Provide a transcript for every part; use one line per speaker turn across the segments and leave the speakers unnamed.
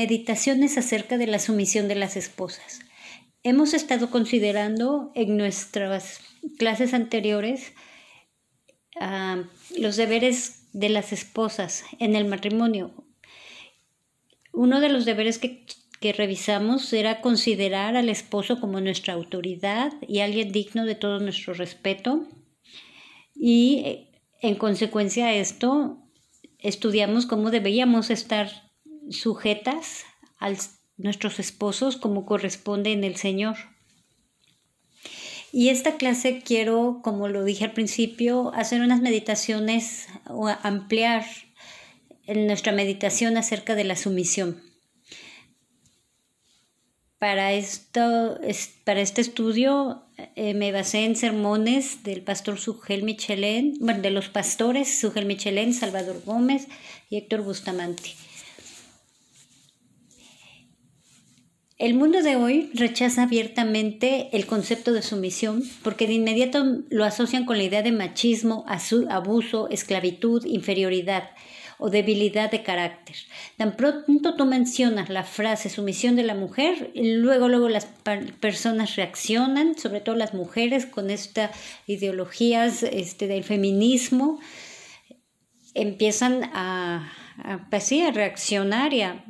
Meditaciones acerca de la sumisión de las esposas. Hemos estado considerando en nuestras clases anteriores ah, los deberes de las esposas en el matrimonio. Uno de los deberes que, que revisamos era considerar al esposo como nuestra autoridad y alguien digno de todo nuestro respeto. Y eh, en consecuencia a esto, estudiamos cómo debíamos estar sujetas a nuestros esposos como corresponde en el Señor. Y esta clase quiero, como lo dije al principio, hacer unas meditaciones o ampliar en nuestra meditación acerca de la sumisión. Para, esto, para este estudio eh, me basé en sermones del pastor Sugel Michelén, bueno, de los pastores Sugel Michelén, Salvador Gómez y Héctor Bustamante. El mundo de hoy rechaza abiertamente el concepto de sumisión porque de inmediato lo asocian con la idea de machismo, abuso, esclavitud, inferioridad o debilidad de carácter. Tan pronto tú mencionas la frase sumisión de la mujer, luego luego las personas reaccionan, sobre todo las mujeres con estas ideologías este, del feminismo, empiezan a, pues a reaccionar y a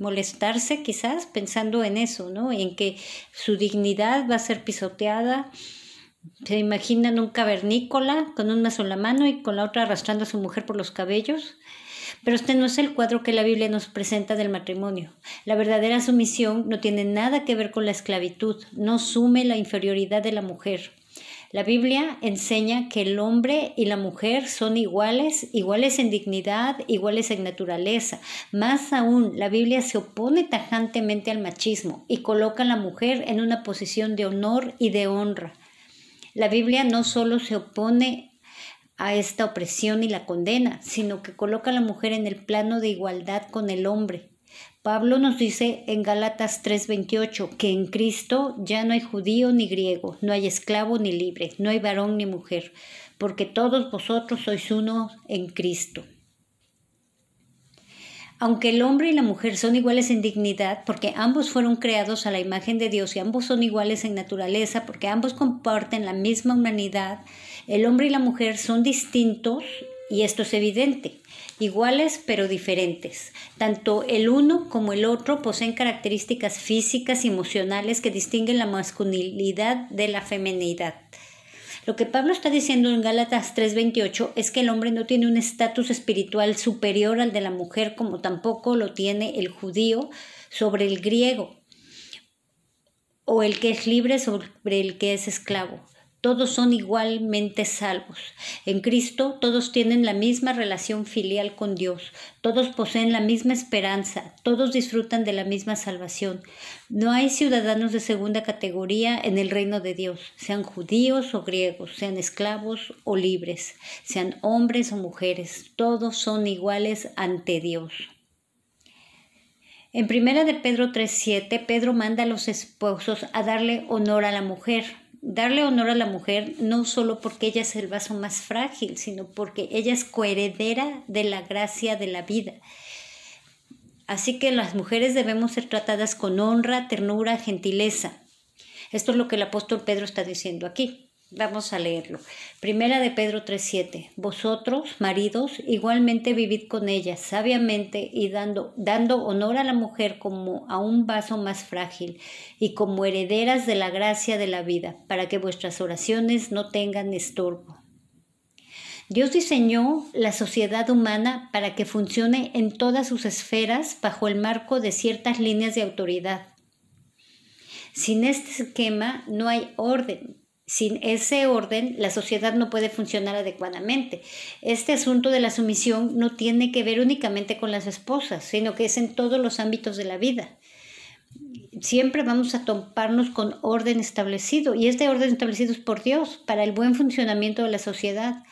molestarse quizás pensando en eso, ¿no? En que su dignidad va a ser pisoteada. Se imaginan un cavernícola con una sola mano y con la otra arrastrando a su mujer por los cabellos. Pero este no es el cuadro que la Biblia nos presenta del matrimonio. La verdadera sumisión no tiene nada que ver con la esclavitud, no sume la inferioridad de la mujer. La Biblia enseña que el hombre y la mujer son iguales, iguales en dignidad, iguales en naturaleza. Más aún, la Biblia se opone tajantemente al machismo y coloca a la mujer en una posición de honor y de honra. La Biblia no solo se opone a esta opresión y la condena, sino que coloca a la mujer en el plano de igualdad con el hombre. Pablo nos dice en Gálatas 3:28 que en Cristo ya no hay judío ni griego, no hay esclavo ni libre, no hay varón ni mujer, porque todos vosotros sois uno en Cristo. Aunque el hombre y la mujer son iguales en dignidad, porque ambos fueron creados a la imagen de Dios y ambos son iguales en naturaleza, porque ambos comparten la misma humanidad, el hombre y la mujer son distintos y esto es evidente iguales pero diferentes. Tanto el uno como el otro poseen características físicas y emocionales que distinguen la masculinidad de la feminidad. Lo que Pablo está diciendo en Gálatas 3:28 es que el hombre no tiene un estatus espiritual superior al de la mujer como tampoco lo tiene el judío sobre el griego o el que es libre sobre el que es esclavo todos son igualmente salvos. En Cristo todos tienen la misma relación filial con Dios, todos poseen la misma esperanza, todos disfrutan de la misma salvación. No hay ciudadanos de segunda categoría en el reino de Dios, sean judíos o griegos, sean esclavos o libres, sean hombres o mujeres, todos son iguales ante Dios. En primera de Pedro 3:7, Pedro manda a los esposos a darle honor a la mujer darle honor a la mujer no solo porque ella es el vaso más frágil, sino porque ella es coheredera de la gracia de la vida. Así que las mujeres debemos ser tratadas con honra, ternura, gentileza. Esto es lo que el apóstol Pedro está diciendo aquí. Vamos a leerlo. Primera de Pedro 3:7. Vosotros, maridos, igualmente vivid con ella sabiamente y dando, dando honor a la mujer como a un vaso más frágil y como herederas de la gracia de la vida, para que vuestras oraciones no tengan estorbo. Dios diseñó la sociedad humana para que funcione en todas sus esferas bajo el marco de ciertas líneas de autoridad. Sin este esquema no hay orden, sin ese orden, la sociedad no puede funcionar adecuadamente. Este asunto de la sumisión no tiene que ver únicamente con las esposas, sino que es en todos los ámbitos de la vida. Siempre vamos a toparnos con orden establecido, y este orden establecido es por Dios, para el buen funcionamiento de la sociedad.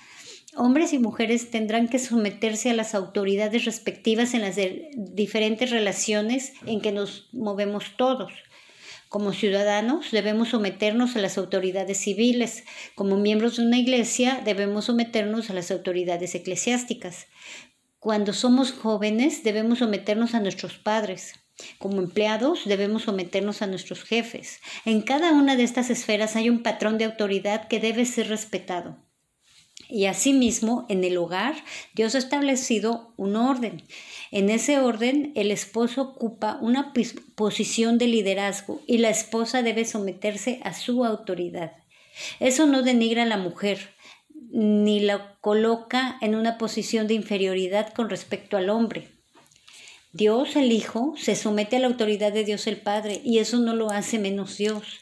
Hombres y mujeres tendrán que someterse a las autoridades respectivas en las diferentes relaciones en que nos movemos todos. Como ciudadanos debemos someternos a las autoridades civiles. Como miembros de una iglesia debemos someternos a las autoridades eclesiásticas. Cuando somos jóvenes debemos someternos a nuestros padres. Como empleados debemos someternos a nuestros jefes. En cada una de estas esferas hay un patrón de autoridad que debe ser respetado. Y asimismo, en el hogar, Dios ha establecido un orden. En ese orden, el esposo ocupa una posición de liderazgo y la esposa debe someterse a su autoridad. Eso no denigra a la mujer, ni la coloca en una posición de inferioridad con respecto al hombre. Dios el Hijo se somete a la autoridad de Dios el Padre y eso no lo hace menos Dios.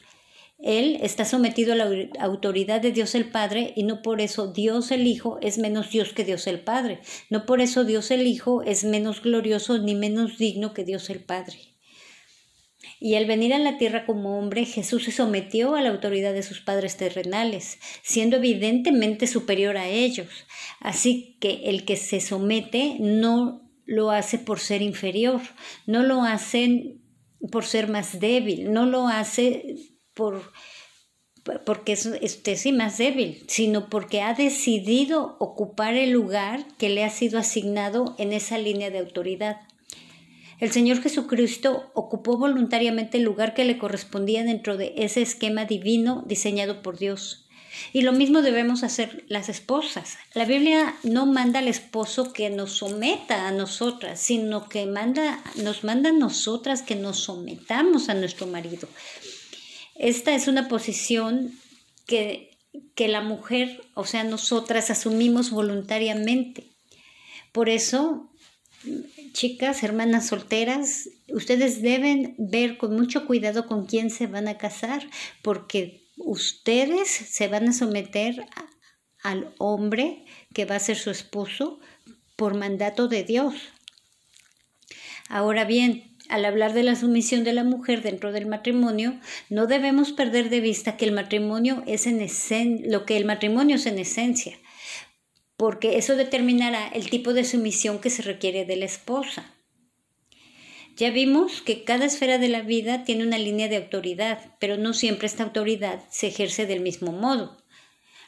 Él está sometido a la autoridad de Dios el Padre y no por eso Dios el Hijo es menos Dios que Dios el Padre. No por eso Dios el Hijo es menos glorioso ni menos digno que Dios el Padre. Y al venir a la tierra como hombre, Jesús se sometió a la autoridad de sus padres terrenales, siendo evidentemente superior a ellos. Así que el que se somete no lo hace por ser inferior, no lo hace por ser más débil, no lo hace por porque es este, sí más débil, sino porque ha decidido ocupar el lugar que le ha sido asignado en esa línea de autoridad. El Señor Jesucristo ocupó voluntariamente el lugar que le correspondía dentro de ese esquema divino diseñado por Dios. Y lo mismo debemos hacer las esposas. La Biblia no manda al esposo que nos someta a nosotras, sino que manda, nos manda a nosotras que nos sometamos a nuestro marido. Esta es una posición que, que la mujer, o sea, nosotras asumimos voluntariamente. Por eso, chicas, hermanas solteras, ustedes deben ver con mucho cuidado con quién se van a casar, porque ustedes se van a someter al hombre que va a ser su esposo por mandato de Dios. Ahora bien, al hablar de la sumisión de la mujer dentro del matrimonio, no debemos perder de vista que el matrimonio es en lo que el matrimonio es en esencia, porque eso determinará el tipo de sumisión que se requiere de la esposa. Ya vimos que cada esfera de la vida tiene una línea de autoridad, pero no siempre esta autoridad se ejerce del mismo modo.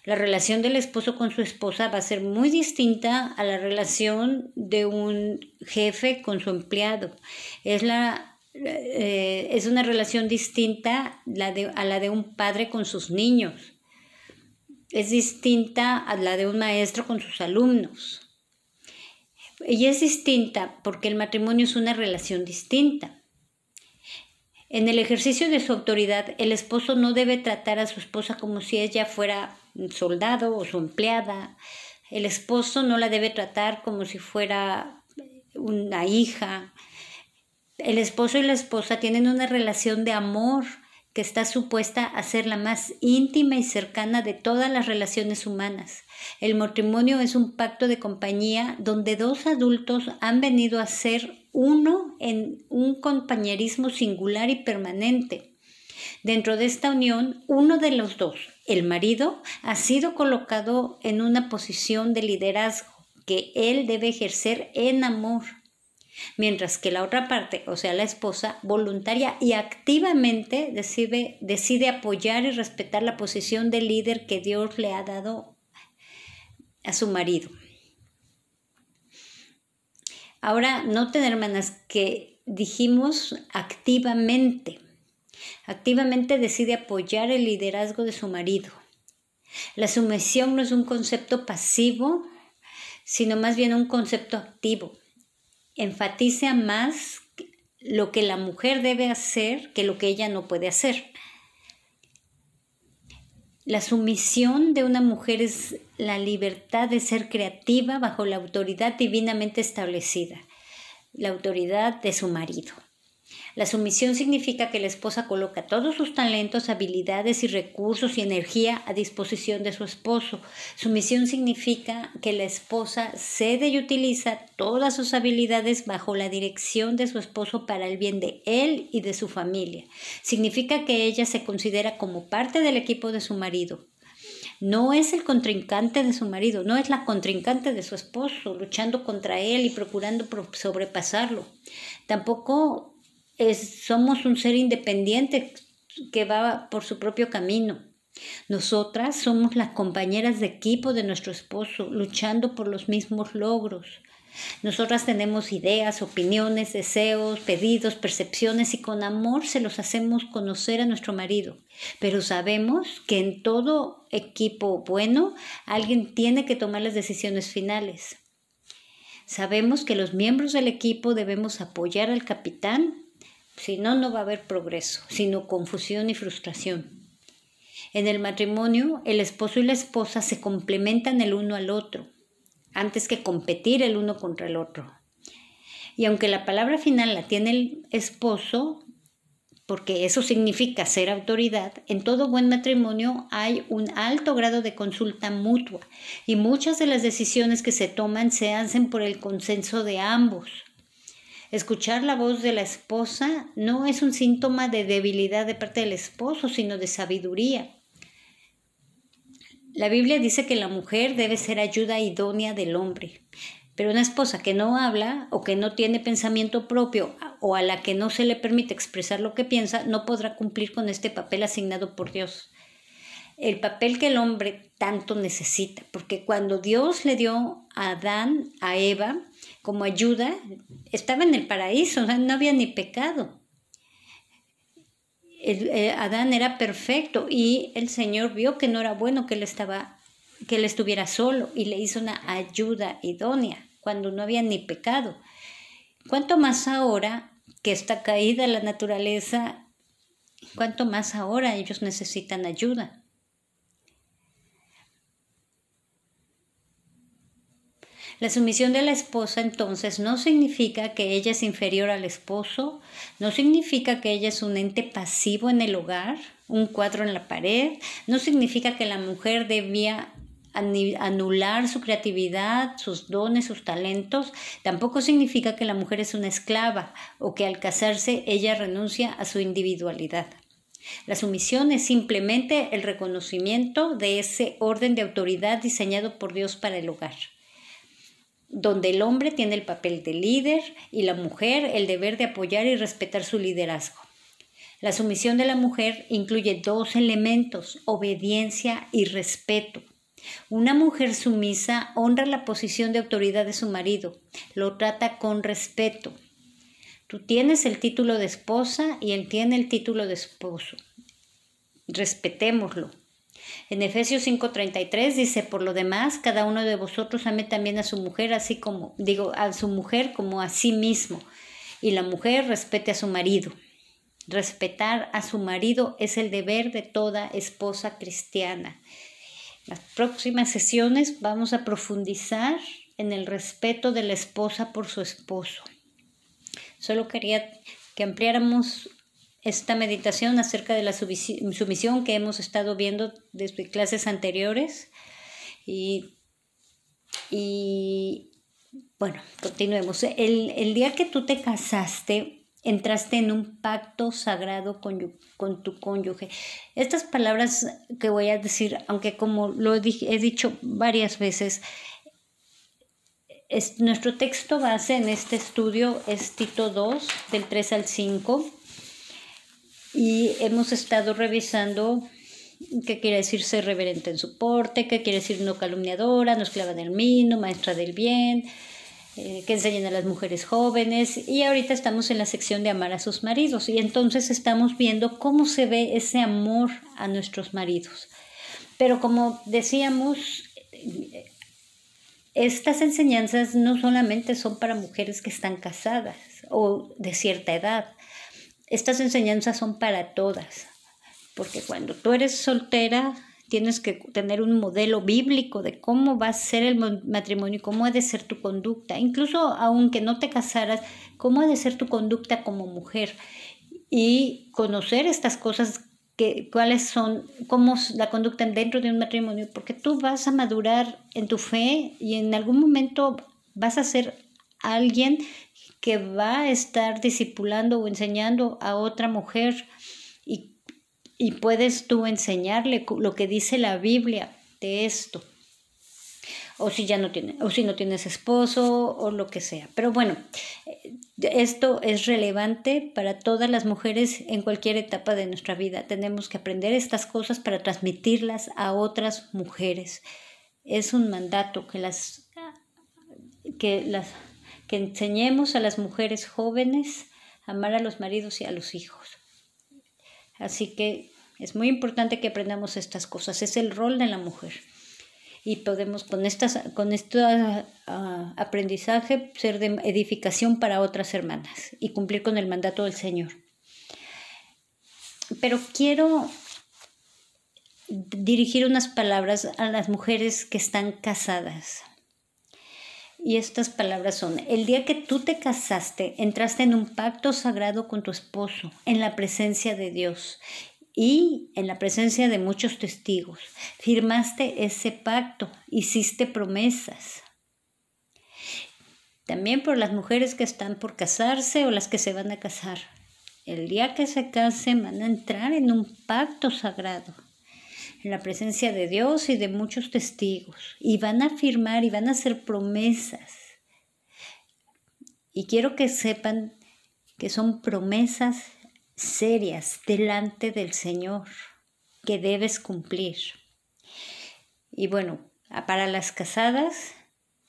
La relación del esposo con su esposa va a ser muy distinta a la relación de un jefe con su empleado. Es, la, eh, es una relación distinta a la de un padre con sus niños. Es distinta a la de un maestro con sus alumnos. Y es distinta porque el matrimonio es una relación distinta. En el ejercicio de su autoridad, el esposo no debe tratar a su esposa como si ella fuera soldado o su empleada. El esposo no la debe tratar como si fuera una hija. El esposo y la esposa tienen una relación de amor que está supuesta a ser la más íntima y cercana de todas las relaciones humanas. El matrimonio es un pacto de compañía donde dos adultos han venido a ser uno en un compañerismo singular y permanente. Dentro de esta unión, uno de los dos, el marido, ha sido colocado en una posición de liderazgo que él debe ejercer en amor, mientras que la otra parte, o sea, la esposa, voluntaria y activamente decide, decide apoyar y respetar la posición de líder que Dios le ha dado a su marido. Ahora, noten hermanas que dijimos activamente. Activamente decide apoyar el liderazgo de su marido. La sumisión no es un concepto pasivo, sino más bien un concepto activo. Enfatiza más lo que la mujer debe hacer que lo que ella no puede hacer. La sumisión de una mujer es la libertad de ser creativa bajo la autoridad divinamente establecida, la autoridad de su marido. La sumisión significa que la esposa coloca todos sus talentos, habilidades y recursos y energía a disposición de su esposo. Sumisión significa que la esposa cede y utiliza todas sus habilidades bajo la dirección de su esposo para el bien de él y de su familia. Significa que ella se considera como parte del equipo de su marido, no es el contrincante de su marido, no es la contrincante de su esposo, luchando contra él y procurando sobrepasarlo. Tampoco somos un ser independiente que va por su propio camino. Nosotras somos las compañeras de equipo de nuestro esposo, luchando por los mismos logros. Nosotras tenemos ideas, opiniones, deseos, pedidos, percepciones y con amor se los hacemos conocer a nuestro marido. Pero sabemos que en todo equipo bueno alguien tiene que tomar las decisiones finales. Sabemos que los miembros del equipo debemos apoyar al capitán, si no, no va a haber progreso, sino confusión y frustración. En el matrimonio, el esposo y la esposa se complementan el uno al otro antes que competir el uno contra el otro. Y aunque la palabra final la tiene el esposo, porque eso significa ser autoridad, en todo buen matrimonio hay un alto grado de consulta mutua y muchas de las decisiones que se toman se hacen por el consenso de ambos. Escuchar la voz de la esposa no es un síntoma de debilidad de parte del esposo, sino de sabiduría. La Biblia dice que la mujer debe ser ayuda idónea del hombre, pero una esposa que no habla o que no tiene pensamiento propio o a la que no se le permite expresar lo que piensa no podrá cumplir con este papel asignado por Dios. El papel que el hombre tanto necesita, porque cuando Dios le dio a Adán, a Eva, como ayuda, estaba en el paraíso, no había ni pecado. Eh, Adán era perfecto y el Señor vio que no era bueno que él estaba que él estuviera solo y le hizo una ayuda idónea cuando no había ni pecado. Cuanto más ahora que está caída la naturaleza, cuanto más ahora ellos necesitan ayuda. La sumisión de la esposa entonces no significa que ella es inferior al esposo, no significa que ella es un ente pasivo en el hogar, un cuadro en la pared, no significa que la mujer debía anular su creatividad, sus dones, sus talentos, tampoco significa que la mujer es una esclava o que al casarse ella renuncia a su individualidad. La sumisión es simplemente el reconocimiento de ese orden de autoridad diseñado por Dios para el hogar donde el hombre tiene el papel de líder y la mujer el deber de apoyar y respetar su liderazgo. La sumisión de la mujer incluye dos elementos, obediencia y respeto. Una mujer sumisa honra la posición de autoridad de su marido, lo trata con respeto. Tú tienes el título de esposa y él tiene el título de esposo. Respetémoslo. En Efesios 5:33 dice, por lo demás, cada uno de vosotros ame también a su mujer, así como, digo, a su mujer como a sí mismo, y la mujer respete a su marido. Respetar a su marido es el deber de toda esposa cristiana. En las próximas sesiones vamos a profundizar en el respeto de la esposa por su esposo. Solo quería que ampliáramos esta meditación acerca de la sumisión que hemos estado viendo desde clases anteriores. Y, bueno, continuemos. El, el, día que tú te casaste, entraste en un pacto sagrado con, con tu cónyuge. Estas palabras que voy a decir, aunque como lo he dicho varias veces, es, nuestro texto base en este estudio es Tito 2, del 3 al 5 y hemos estado revisando qué quiere decir ser reverente en su porte, qué quiere decir no calumniadora, no esclava del mino, maestra del bien, eh, que enseñan a las mujeres jóvenes y ahorita estamos en la sección de amar a sus maridos y entonces estamos viendo cómo se ve ese amor a nuestros maridos. Pero como decíamos, estas enseñanzas no solamente son para mujeres que están casadas o de cierta edad, estas enseñanzas son para todas, porque cuando tú eres soltera tienes que tener un modelo bíblico de cómo va a ser el matrimonio cómo ha de ser tu conducta, incluso aunque no te casaras, cómo ha de ser tu conducta como mujer. Y conocer estas cosas que, cuáles son, cómo la conducta dentro de un matrimonio, porque tú vas a madurar en tu fe y en algún momento vas a ser alguien que va a estar discipulando o enseñando a otra mujer y, puedes tú enseñarle lo que dice la Biblia de esto. O si ya no tiene, o si no tienes esposo o lo que sea. Pero bueno, esto es relevante para todas las mujeres en cualquier etapa de nuestra vida. Tenemos que aprender estas cosas para transmitirlas a otras mujeres. Es un mandato que las que las que enseñemos a las mujeres jóvenes a amar a los maridos y a los hijos. Así que es muy importante que aprendamos estas cosas. Es el rol de la mujer. Y podemos con, estas, con este aprendizaje ser de edificación para otras hermanas y cumplir con el mandato del Señor. Pero quiero dirigir unas palabras a las mujeres que están casadas. Y estas palabras son, el día que tú te casaste, entraste en un pacto sagrado con tu esposo, en la presencia de Dios y en la presencia de muchos testigos. Firmaste ese pacto, hiciste promesas. También por las mujeres que están por casarse o las que se van a casar. El día que se casen van a entrar en un pacto sagrado en la presencia de Dios y de muchos testigos. Y van a afirmar y van a hacer promesas. Y quiero que sepan que son promesas serias delante del Señor que debes cumplir. Y bueno, para las casadas,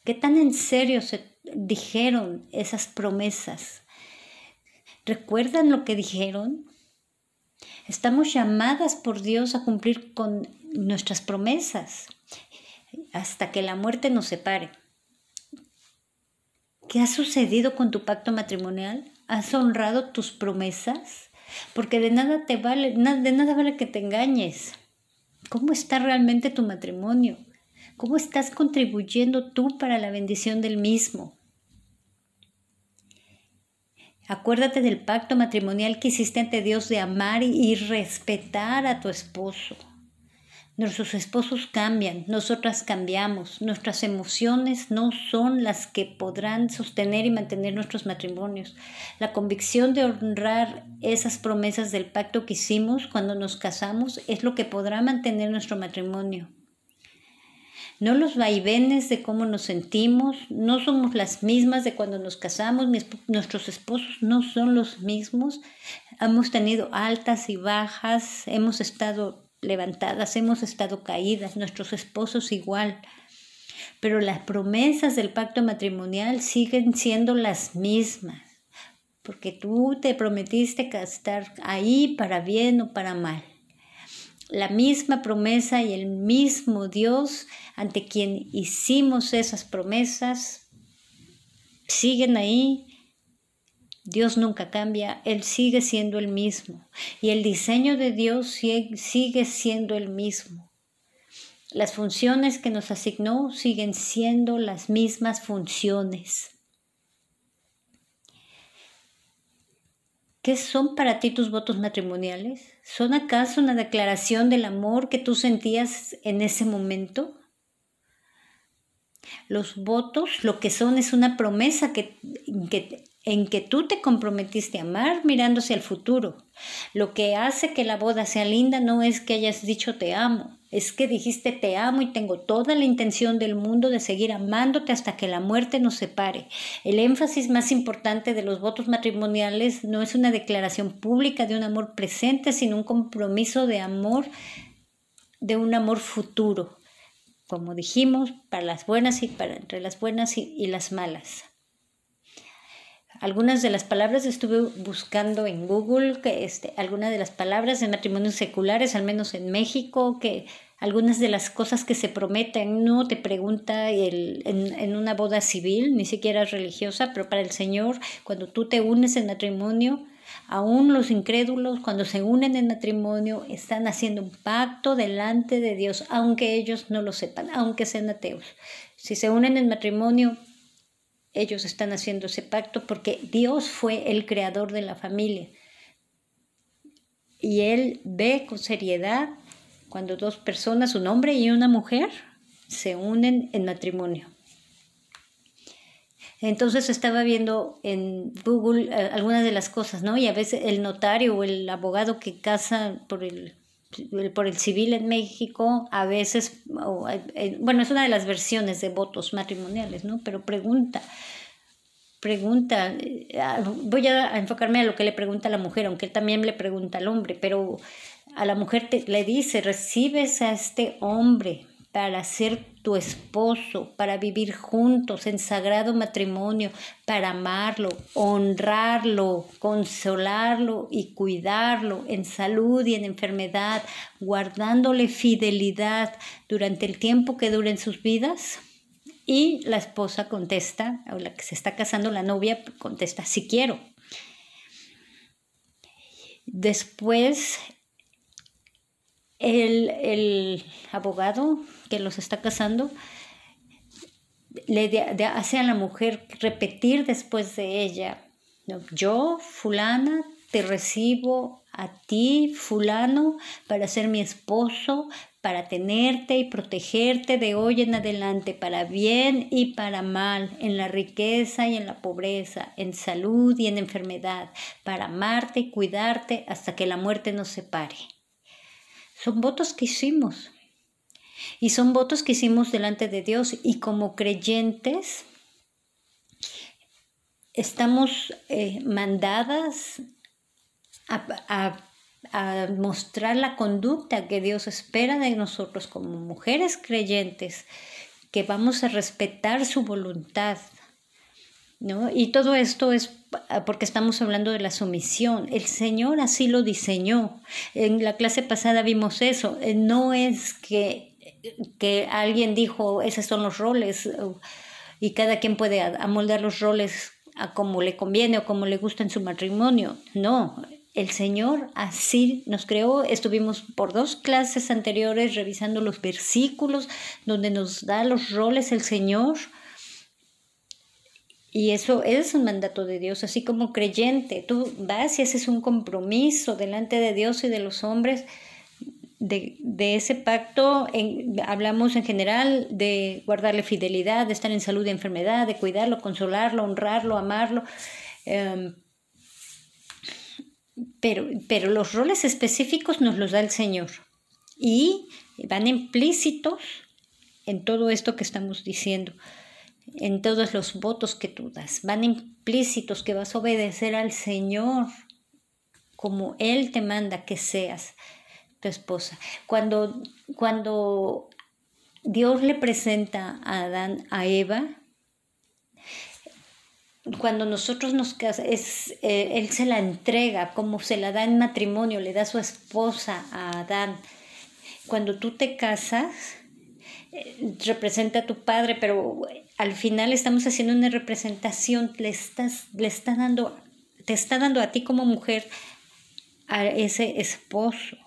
¿qué tan en serio se dijeron esas promesas? ¿Recuerdan lo que dijeron? Estamos llamadas por Dios a cumplir con nuestras promesas hasta que la muerte nos separe. ¿Qué ha sucedido con tu pacto matrimonial? ¿Has honrado tus promesas? Porque de nada te vale, de nada vale que te engañes. ¿Cómo está realmente tu matrimonio? ¿Cómo estás contribuyendo tú para la bendición del mismo? Acuérdate del pacto matrimonial que hiciste ante Dios de amar y respetar a tu esposo. Nuestros esposos cambian, nosotras cambiamos, nuestras emociones no son las que podrán sostener y mantener nuestros matrimonios. La convicción de honrar esas promesas del pacto que hicimos cuando nos casamos es lo que podrá mantener nuestro matrimonio no los vaivenes de cómo nos sentimos, no somos las mismas de cuando nos casamos, nuestros esposos no son los mismos, hemos tenido altas y bajas, hemos estado levantadas, hemos estado caídas, nuestros esposos igual. Pero las promesas del pacto matrimonial siguen siendo las mismas, porque tú te prometiste estar ahí para bien o para mal la misma promesa y el mismo Dios ante quien hicimos esas promesas siguen ahí. Dios nunca cambia, Él sigue siendo el mismo y el diseño de Dios sigue siendo el mismo. Las funciones que nos asignó siguen siendo las mismas funciones. ¿Qué son para ti tus votos matrimoniales? ¿Son acaso una declaración del amor que tú sentías en ese momento? Los votos lo que son es una promesa que, en que tú te comprometiste a amar mirando hacia el futuro. Lo que hace que la boda sea linda no es que hayas dicho te amo, es que dijiste te amo y tengo toda la intención del mundo de seguir amándote hasta que la muerte nos separe. El énfasis más importante de los votos matrimoniales no es una declaración pública de un amor presente, sino un compromiso de amor, de un amor futuro, como dijimos, para las buenas y para entre las buenas y, las malas. Algunas de las palabras estuve buscando en Google, que este, algunas de las palabras de matrimonios seculares, al menos en México, que algunas de las cosas que se prometen, no te pregunta el, en, en, una boda civil, ni siquiera religiosa, pero para el Señor, cuando tú te unes en matrimonio, aún los incrédulos, cuando se unen en matrimonio, están haciendo un pacto delante de Dios, aunque ellos no lo sepan, aunque sean ateos. Si se unen en matrimonio, ellos están haciendo ese pacto porque Dios fue el creador de la familia. Y Él ve con seriedad cuando dos personas, un hombre y una mujer, se unen en matrimonio. Entonces estaba viendo en Google eh, algunas de las cosas, ¿no? Y a veces el notario o el abogado que casa por el por el civil en México, a veces, eh, bueno, es una de las versiones de votos matrimoniales, ¿no? Pero pregunta, pregunta, eh, voy a enfocarme a lo que le pregunta a la mujer, aunque él también le pregunta al hombre, pero a la mujer le dice, recibes a este hombre para ser esposo, para vivir juntos en sagrado matrimonio, para amarlo, honrarlo, consolarlo y cuidarlo en salud y en enfermedad, guardándole fidelidad durante el tiempo que duren sus vidas? Y la esposa contesta, o la que se está casando, la novia contesta, sí quiero. Después el, abogado que los está casando le hace a la mujer repetir después de ella, yo, fulana, te recibo a ti, fulano, para ser mi esposo, para tenerte y protegerte de hoy en adelante, para bien y para mal, en la riqueza y en la pobreza, en salud y en enfermedad, para amarte y cuidarte hasta que la muerte nos separe. Son votos que hicimos. Y son votos que hicimos delante de Dios y como creyentes estamos eh, mandadas a, a mostrar la conducta que Dios espera de nosotros como mujeres creyentes, que vamos a respetar su voluntad, ¿no? Y todo esto es porque estamos hablando de la sumisión. El Señor así lo diseñó. En la clase pasada vimos eso. Eh, no es que, que alguien dijo, esos son los roles, y cada quien puede amoldar los roles a como le conviene o como le gusta en su matrimonio. No, el Señor así nos creó. Estuvimos por dos clases anteriores revisando los versículos donde nos da los roles el Señor y eso es un mandato de Dios, así como creyente, tú vas y haces un compromiso delante de Dios y de los hombres de, ese pacto. hablamos en general de guardarle fidelidad, de estar en salud y enfermedad, de cuidarlo, consolarlo, honrarlo, amarlo. Em, pero, pero los roles específicos nos los da el Señor y van implícitos en todo esto que estamos diciendo en todos los votos que tú das. Van implícitos que vas a obedecer al Señor como Él te manda que seas tu esposa. Cuando, cuando Dios le presenta a Adán, a Eva, cuando nosotros nos casamos, eh, Él se la entrega, como se la da en matrimonio, le da su esposa a Adán. Cuando tú te casas, eh, representa a tu padre, pero al final estamos haciendo una representación, le estás, le está dando, te está dando a ti como mujer a ese esposo.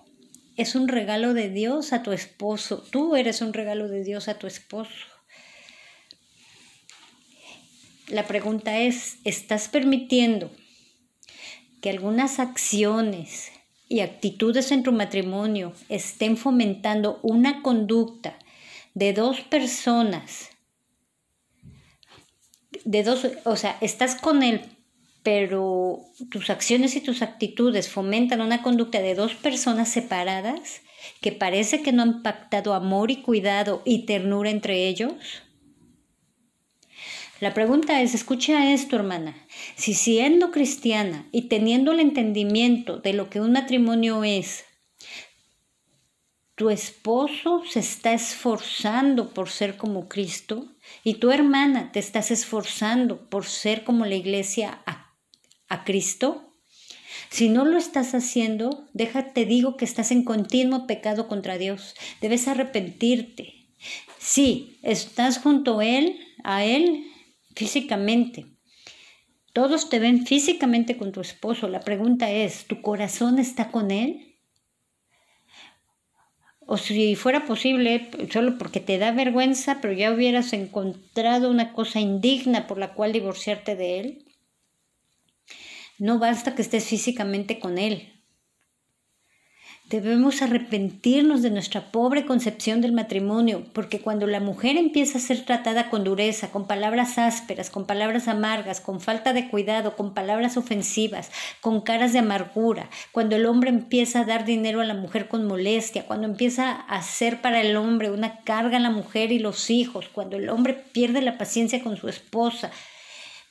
Es un regalo de Dios a tu esposo. Tú eres un regalo de Dios a tu esposo. La pregunta es, ¿estás permitiendo que algunas acciones y actitudes en tu matrimonio estén fomentando una conducta de dos personas de dos, o sea, estás con él, pero tus acciones y tus actitudes fomentan una conducta de dos personas separadas que parece que no han pactado amor y cuidado y ternura entre ellos? La pregunta es, escucha esto, hermana, si siendo cristiana y teniendo el entendimiento de lo que un matrimonio es, tu esposo se está esforzando por ser como Cristo y tu hermana te estás esforzando por ser como la iglesia a, Cristo. Si no lo estás haciendo, déjate digo que estás en continuo pecado contra Dios. Debes arrepentirte. Sí, estás junto a Él, a Él físicamente. Todos te ven físicamente con tu esposo. La pregunta es, ¿tu corazón está con Él? O si fuera posible, solo porque te da vergüenza, pero ya hubieras encontrado una cosa indigna por la cual divorciarte de él. No basta que estés físicamente con él, Debemos arrepentirnos de nuestra pobre concepción del matrimonio, porque cuando la mujer empieza a ser tratada con dureza, con palabras ásperas, con palabras amargas, con falta de cuidado, con palabras ofensivas, con caras de amargura, cuando el hombre empieza a dar dinero a la mujer con molestia, cuando empieza a hacer para el hombre una carga a la mujer y los hijos, cuando el hombre pierde la paciencia con su esposa,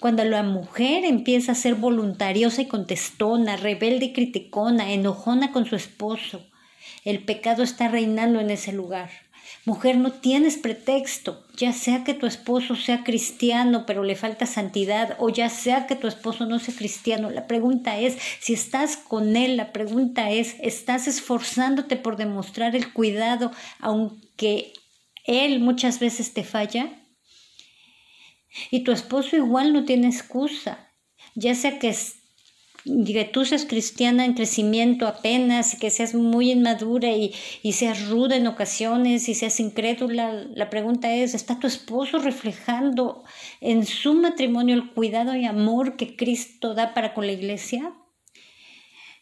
cuando la mujer empieza a ser voluntariosa y contestona, rebelde y criticona, enojona con su esposo, el pecado está reinando en ese lugar. Mujer, no tienes pretexto, ya sea que tu esposo sea cristiano pero le falta santidad o ya sea que tu esposo no sea cristiano. La pregunta es, si estás con él, la pregunta es, ¿estás esforzándote por demostrar el cuidado aunque él muchas veces te falla? Y tu esposo igual no tiene excusa, ya sea que que tú seas cristiana en crecimiento apenas, que seas muy inmadura y, y seas ruda en ocasiones y seas incrédula, la pregunta es, ¿está tu esposo reflejando en su matrimonio el cuidado y amor que Cristo da para con la iglesia?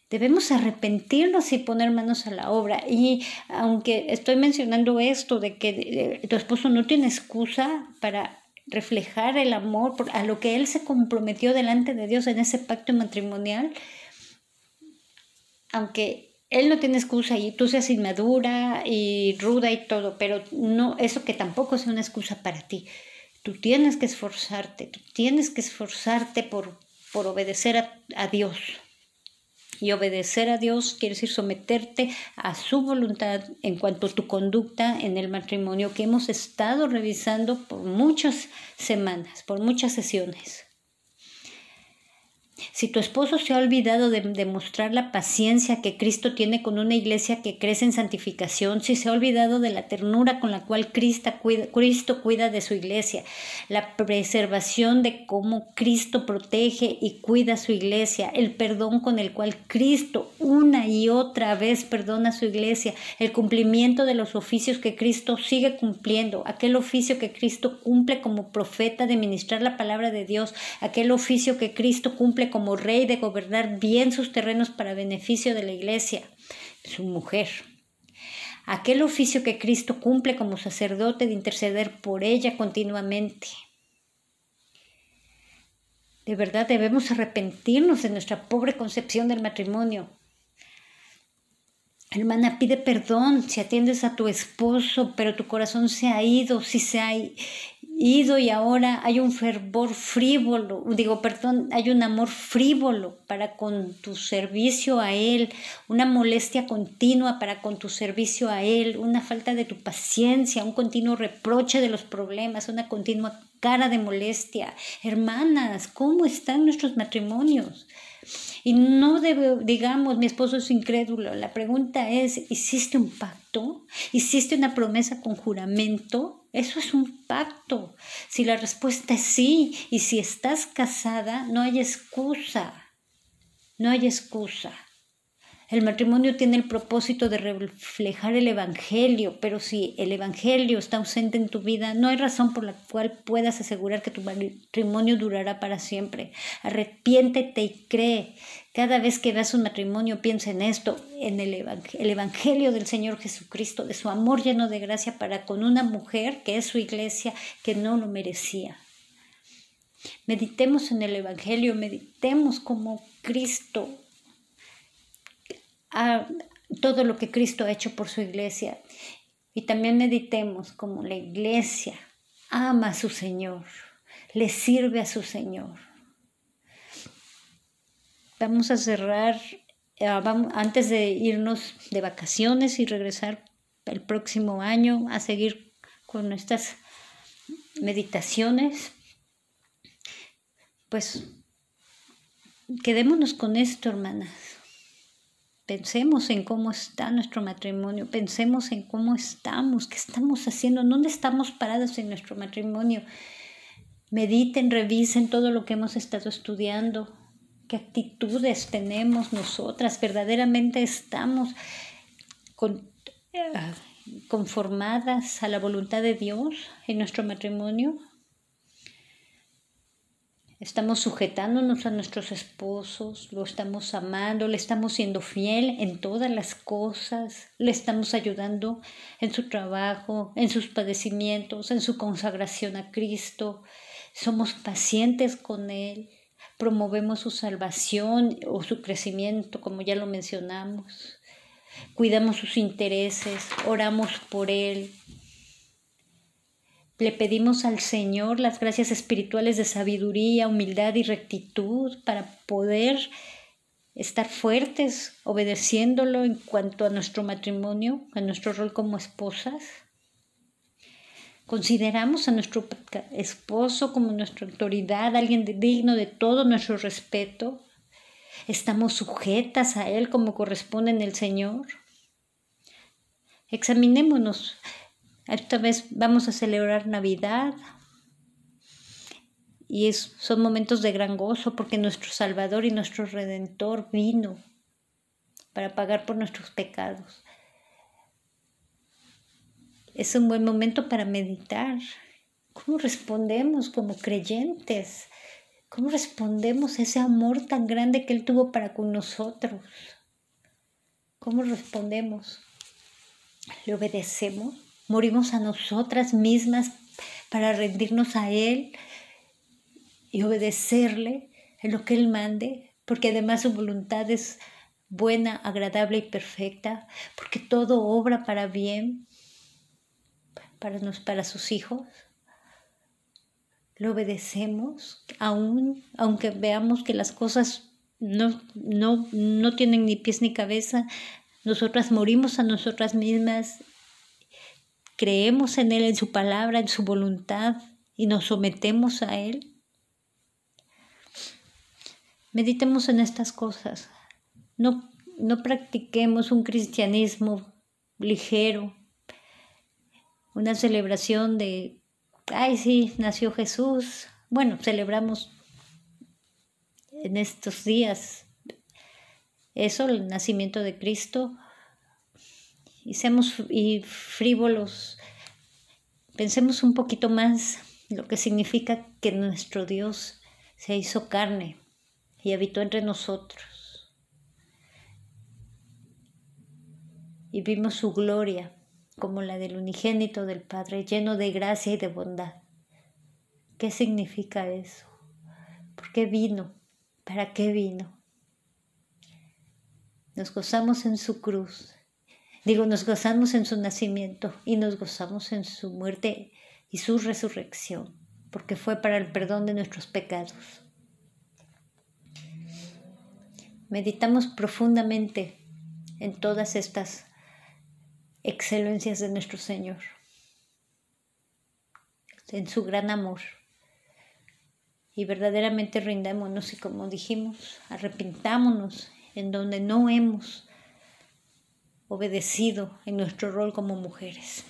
Debemos arrepentirnos y poner manos a la obra. Y aunque estoy mencionando esto de que tu esposo no tiene excusa para reflejar el amor a lo que él se comprometió delante de Dios en ese pacto matrimonial, aunque él no tiene excusa y tú seas inmadura y ruda y todo, pero no eso que tampoco es una excusa para ti. Tú tienes que esforzarte, tú tienes que esforzarte por, por obedecer a, a Dios. Y obedecer a Dios quiere decir someterte a su voluntad en cuanto a tu conducta en el matrimonio que hemos estado revisando por muchas semanas, por muchas sesiones. Si tu esposo se ha olvidado de demostrar la paciencia que Cristo tiene con una iglesia que crece en santificación, si se ha olvidado de la ternura con la cual Cristo cuida, Cristo cuida de su iglesia, la preservación de cómo Cristo protege y cuida su iglesia, el perdón con el cual Cristo una y otra vez perdona su iglesia, el cumplimiento de los oficios que Cristo sigue cumpliendo, aquel oficio que Cristo cumple como profeta de ministrar la palabra de Dios, aquel oficio que Cristo cumple como rey de gobernar bien sus terrenos para beneficio de la iglesia, su mujer. Aquel oficio que Cristo cumple como sacerdote de interceder por ella continuamente. De verdad debemos arrepentirnos de nuestra pobre concepción del matrimonio. Hermana, pide perdón si atiendes a tu esposo, pero tu corazón se ha ido, si se ha ido y ahora hay un fervor frívolo, digo, perdón, hay un amor frívolo para con tu servicio a Él, una molestia continua para con tu servicio a Él, una falta de tu paciencia, un continuo reproche de los problemas, una continua cara de molestia. Hermanas, ¿cómo están nuestros matrimonios? Y no debe, digamos, mi esposo es incrédulo. La pregunta es, ¿hiciste un pacto? ¿Hiciste una promesa con juramento? Eso es un pacto. Si la respuesta es sí, y si estás casada, no hay excusa. No hay excusa. El matrimonio tiene el propósito de reflejar el Evangelio, pero si el Evangelio está ausente en tu vida, no hay razón por la cual puedas asegurar que tu matrimonio durará para siempre. Arrepiéntete y cree. Cada vez que veas un matrimonio, piensa en esto, en el, el Evangelio del Señor Jesucristo, de su amor lleno de gracia para con una mujer que es su iglesia, que no lo merecía. Meditemos en el Evangelio, meditemos como Cristo a todo lo que Cristo ha hecho por su iglesia. Y también meditemos como la iglesia ama a su Señor, le sirve a su Señor. Vamos a cerrar, eh, antes de irnos de vacaciones y regresar el próximo año a seguir con nuestras meditaciones, pues quedémonos con esto, hermanas Pensemos en cómo está nuestro matrimonio, pensemos en cómo estamos, qué estamos haciendo, dónde estamos parados en nuestro matrimonio. Mediten, revisen todo lo que hemos estado estudiando, qué actitudes tenemos nosotras, verdaderamente estamos eh, conformadas a la voluntad de Dios en nuestro matrimonio. Estamos sujetándonos a nuestros esposos, lo estamos amando, le estamos siendo fiel en todas las cosas, le estamos ayudando en su trabajo, en sus padecimientos, en su consagración a Cristo. Somos pacientes con Él, promovemos su salvación o su crecimiento, como ya lo mencionamos. Cuidamos sus intereses, oramos por Él, le pedimos al Señor las gracias espirituales de sabiduría, humildad y rectitud para poder estar fuertes, obedeciéndolo en cuanto a nuestro matrimonio, a nuestro rol como esposas. Consideramos a nuestro esposo como nuestra autoridad, alguien digno de todo nuestro respeto. Estamos sujetas a él como corresponde en el Señor. Examinémonos. Esta vez vamos a celebrar Navidad. Y son momentos de gran gozo porque nuestro Salvador y nuestro Redentor vino para pagar por nuestros pecados. Es un buen momento para meditar. ¿Cómo respondemos como creyentes? ¿Cómo respondemos a ese amor tan grande que Él tuvo para con nosotros? ¿Cómo respondemos? ¿Le obedecemos? ¿Morimos a nosotras mismas para rendirnos a Él y obedecerle en lo que Él mande? Porque además su voluntad es buena, agradable y perfecta, porque todo obra para bien para, nos, para sus hijos. Lo obedecemos, aún, aunque veamos que las cosas no, no, no tienen ni pies ni cabeza. Nosotras morimos a nosotras mismas, creemos en Él, en su palabra, en su voluntad y nos sometemos a Él. Meditemos en estas cosas. No, no practiquemos un cristianismo ligero, una celebración de, ay sí, nació Jesús. Bueno, celebramos en estos días eso, el nacimiento de Cristo. Y seamos y frívolos, pensemos un poquito más lo que significa que nuestro Dios se hizo carne y habitó entre nosotros. Y vimos su gloria como la del unigénito del Padre, lleno de gracia y de bondad. ¿Qué significa eso? ¿Por qué vino? ¿Para qué vino? Nos gozamos en su cruz. Digo, nos gozamos en su nacimiento y nos gozamos en su muerte y su resurrección, porque fue para el perdón de nuestros pecados. Meditamos profundamente en todas estas excelencias de nuestro Señor, en su gran amor. Y verdaderamente rindémonos y como dijimos, arrepintámonos en donde no hemos obedecido en nuestro rol como mujeres.